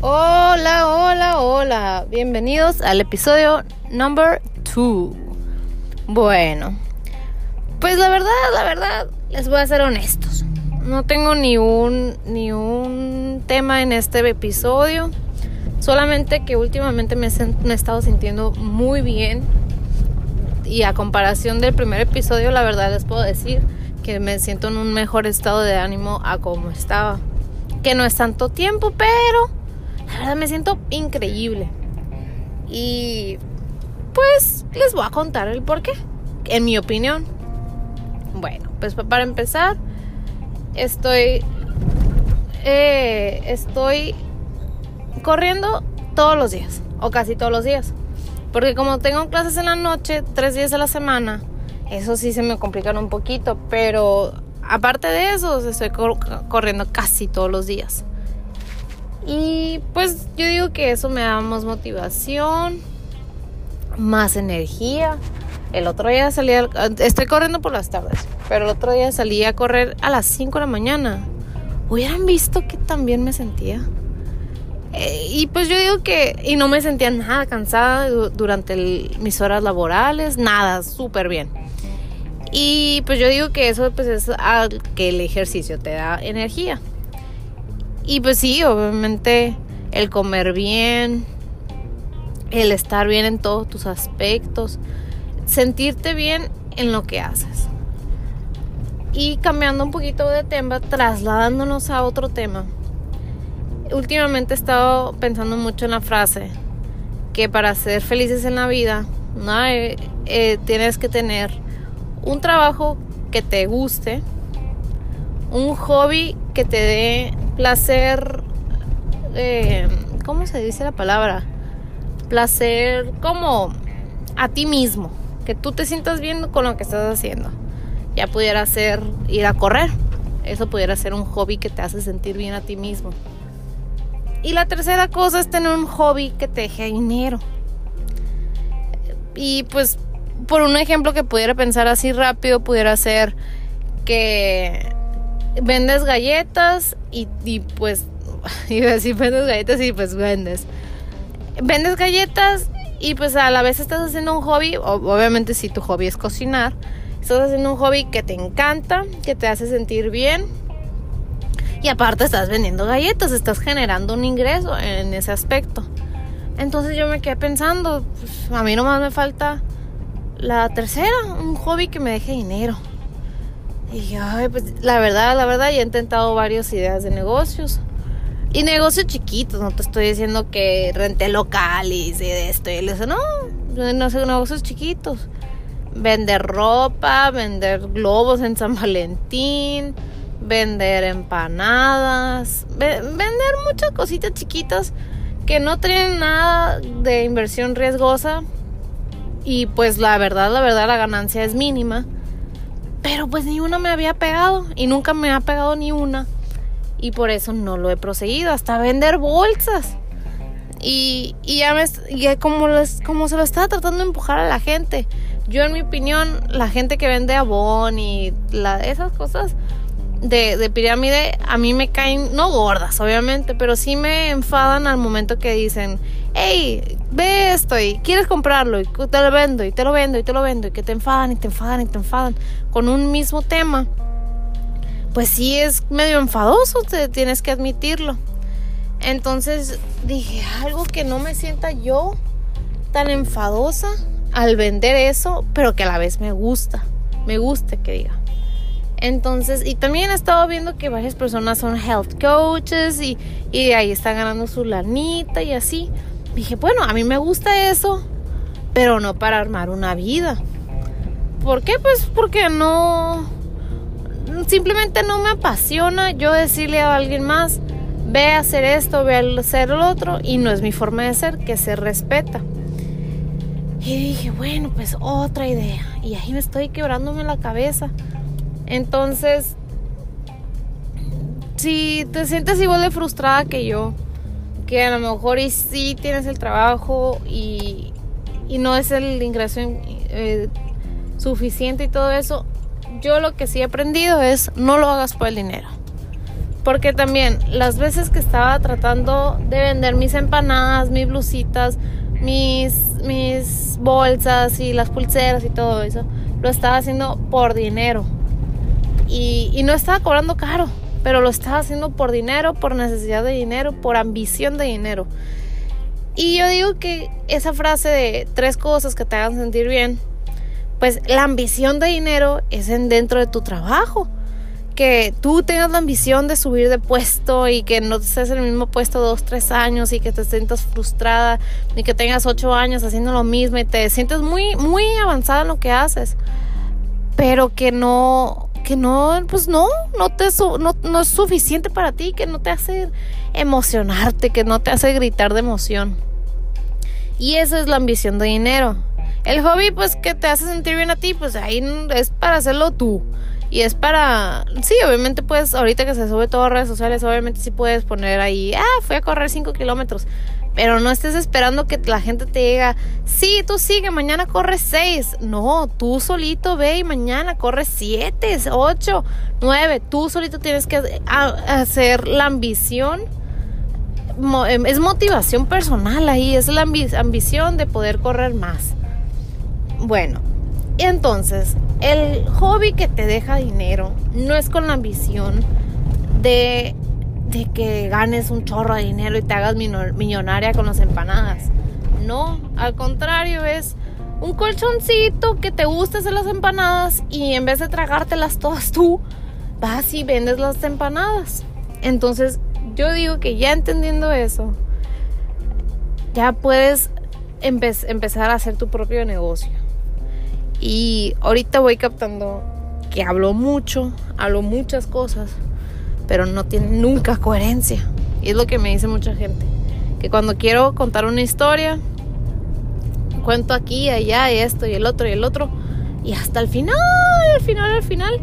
Hola, hola, hola. Bienvenidos al episodio number 2. Bueno, pues la verdad, la verdad, les voy a ser honestos. No tengo ni un ni un tema en este episodio. Solamente que últimamente me, me he estado sintiendo muy bien. Y a comparación del primer episodio, la verdad les puedo decir que me siento en un mejor estado de ánimo a como estaba. Que no es tanto tiempo, pero la verdad me siento increíble. Y pues les voy a contar el por qué, en mi opinión. Bueno, pues para empezar, estoy eh, estoy corriendo todos los días o casi todos los días porque como tengo clases en la noche tres días a la semana eso sí se me complica un poquito pero aparte de eso estoy corriendo casi todos los días y pues yo digo que eso me da más motivación, más energía. El otro día salí, estoy corriendo por las tardes, pero el otro día salí a correr a las 5 de la mañana. Hubieran visto que también me sentía. Eh, y pues yo digo que, y no me sentía nada cansada durante mis horas laborales, nada, súper bien. Y pues yo digo que eso pues es que el ejercicio te da energía. Y pues sí, obviamente el comer bien, el estar bien en todos tus aspectos, sentirte bien en lo que haces. Y cambiando un poquito de tema, trasladándonos a otro tema. Últimamente he estado pensando mucho en la frase que para ser felices en la vida ¿no? Eh, eh, tienes que tener un trabajo que te guste, un hobby que te dé placer, eh, ¿cómo se dice la palabra? Placer como a ti mismo, que tú te sientas bien con lo que estás haciendo. Ya pudiera ser ir a correr, eso pudiera ser un hobby que te hace sentir bien a ti mismo. Y la tercera cosa es tener un hobby que te deje dinero. Y pues, por un ejemplo que pudiera pensar así rápido, pudiera ser que vendes galletas y, y pues, iba a decir vendes galletas y pues vendes. Vendes galletas y pues a la vez estás haciendo un hobby, obviamente si tu hobby es cocinar, estás haciendo un hobby que te encanta, que te hace sentir bien. Y aparte estás vendiendo galletas, estás generando un ingreso en ese aspecto. Entonces yo me quedé pensando, pues, a mí nomás me falta la tercera, un hobby que me deje dinero. Y ay, pues la verdad, la verdad, ya he intentado varias ideas de negocios. Y negocios chiquitos, no te estoy diciendo que rente local y de esto y eso, no, no sé, negocios chiquitos. Vender ropa, vender globos en San Valentín, vender empanadas, vender muchas cositas chiquitas que no tienen nada de inversión riesgosa. Y pues la verdad, la verdad, la ganancia es mínima. Pero pues ni una me había pegado y nunca me ha pegado ni una. Y por eso no lo he proseguido, hasta vender bolsas. Y, y ya, me, ya como, como se lo estaba tratando de empujar a la gente. Yo en mi opinión, la gente que vende abón y la, esas cosas de, de pirámide, a mí me caen, no gordas obviamente, pero sí me enfadan al momento que dicen, hey, ve esto y quieres comprarlo y te lo vendo y te lo vendo y te lo vendo y que te enfadan y te enfadan y te enfadan con un mismo tema, pues sí es medio enfadoso, te tienes que admitirlo. Entonces dije, algo que no me sienta yo tan enfadosa al vender eso, pero que a la vez me gusta, me gusta que diga. Entonces, y también he estado viendo que varias personas son health coaches y, y ahí están ganando su lanita y así dije, bueno, a mí me gusta eso, pero no para armar una vida. ¿Por qué? Pues porque no, simplemente no me apasiona yo decirle a alguien más, ve a hacer esto, ve a hacer lo otro, y no es mi forma de ser, que se respeta. Y dije, bueno, pues otra idea. Y ahí me estoy quebrándome la cabeza. Entonces, si te sientes igual de frustrada que yo, que a lo mejor y sí tienes el trabajo y, no es el ingreso eh, suficiente y todo eso, yo lo que sí he aprendido es no lo hagas por el dinero. Porque también las veces que estaba tratando de vender mis empanadas, mis blusitas, mis, mis bolsas y las pulseras y todo eso, lo estaba haciendo por dinero. Y, y no estaba cobrando caro, pero lo estaba haciendo por dinero, por necesidad de dinero, por ambición de dinero. Y yo digo que esa frase de tres cosas que te hagan sentir bien, pues la ambición de dinero es en dentro de tu trabajo que tú tengas la ambición de subir de puesto y que no estés en el mismo puesto dos, tres años y que te sientas frustrada, ni que tengas ocho años haciendo lo mismo y te sientes muy, muy avanzada en lo que haces, pero que no, que no, pues no, no, te, no, no es suficiente para ti, que no te hace emocionarte, que no te hace gritar de emoción. Y esa es la ambición de dinero. El hobby, pues, que te hace sentir bien a ti, pues ahí es para hacerlo tú. Y es para, sí, obviamente puedes, ahorita que se sube todo a redes sociales, obviamente sí puedes poner ahí, ah, fui a correr 5 kilómetros. Pero no estés esperando que la gente te diga, sí, tú sigue, mañana corres 6. No, tú solito ve y mañana corres 7, 8, 9. Tú solito tienes que hacer la ambición. Em, es motivación personal ahí, es la ambición de poder correr más. Bueno, entonces, el hobby que te deja dinero no es con la ambición de, que ganes un chorro de dinero y te hagas millonaria con las empanadas. No, al contrario, es un colchoncito que te gusta hacer las empanadas y en vez de tragártelas todas tú, vas y vendes las empanadas. Entonces, yo digo que ya entendiendo eso, ya puedes empezar a hacer tu propio negocio. Y ahorita voy captando que hablo mucho, hablo muchas cosas, pero no tiene nunca coherencia. Y es lo que me dice mucha gente. Que cuando quiero contar una historia, cuento aquí, allá, y esto, y el otro, y el otro. Y hasta el final, al final, al final,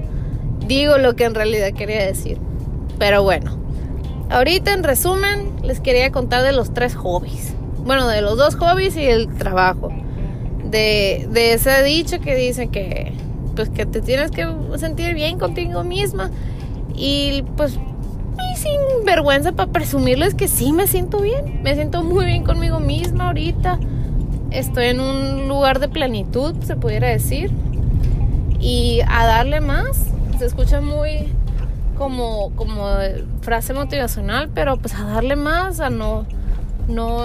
digo lo que en realidad quería decir. Pero bueno, ahorita en resumen, les quería contar de los tres hobbies. Bueno, de los dos hobbies y el trabajo de, de ese dicho que dice que pues que te tienes que sentir bien contigo misma y pues y sin vergüenza para presumirles que sí me siento bien, me siento muy bien conmigo misma ahorita. Estoy en un lugar de plenitud, se pudiera decir. Y a darle más, se escucha muy como como frase motivacional, pero pues a darle más, a no no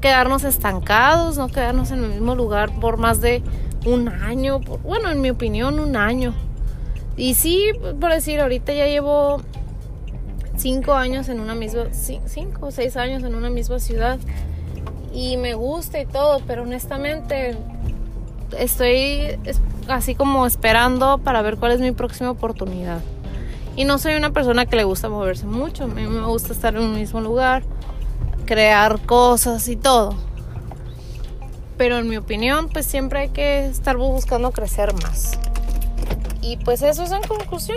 quedarnos estancados, no quedarnos en el mismo lugar por más de un año, bueno, en mi opinión, un año. Y sí, por decir, ahorita ya llevo cinco años en una misma, cinco o seis años en una misma ciudad y me gusta y todo, pero honestamente estoy así como esperando para ver cuál es mi próxima oportunidad. Y no soy una persona que le gusta moverse mucho, a mí me gusta estar en un mismo lugar crear cosas y todo. Pero en mi opinión, pues siempre hay que estar buscando crecer más. Y pues eso es en conclusión.